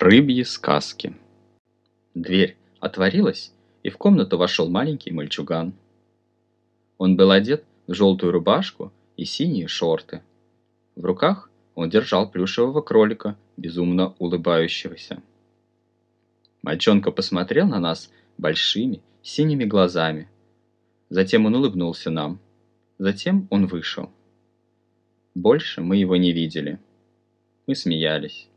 Рыбьи сказки. Дверь отворилась, и в комнату вошел маленький мальчуган. Он был одет в желтую рубашку и синие шорты. В руках он держал плюшевого кролика, безумно улыбающегося. Мальчонка посмотрел на нас большими синими глазами. Затем он улыбнулся нам. Затем он вышел. Больше мы его не видели. Мы смеялись.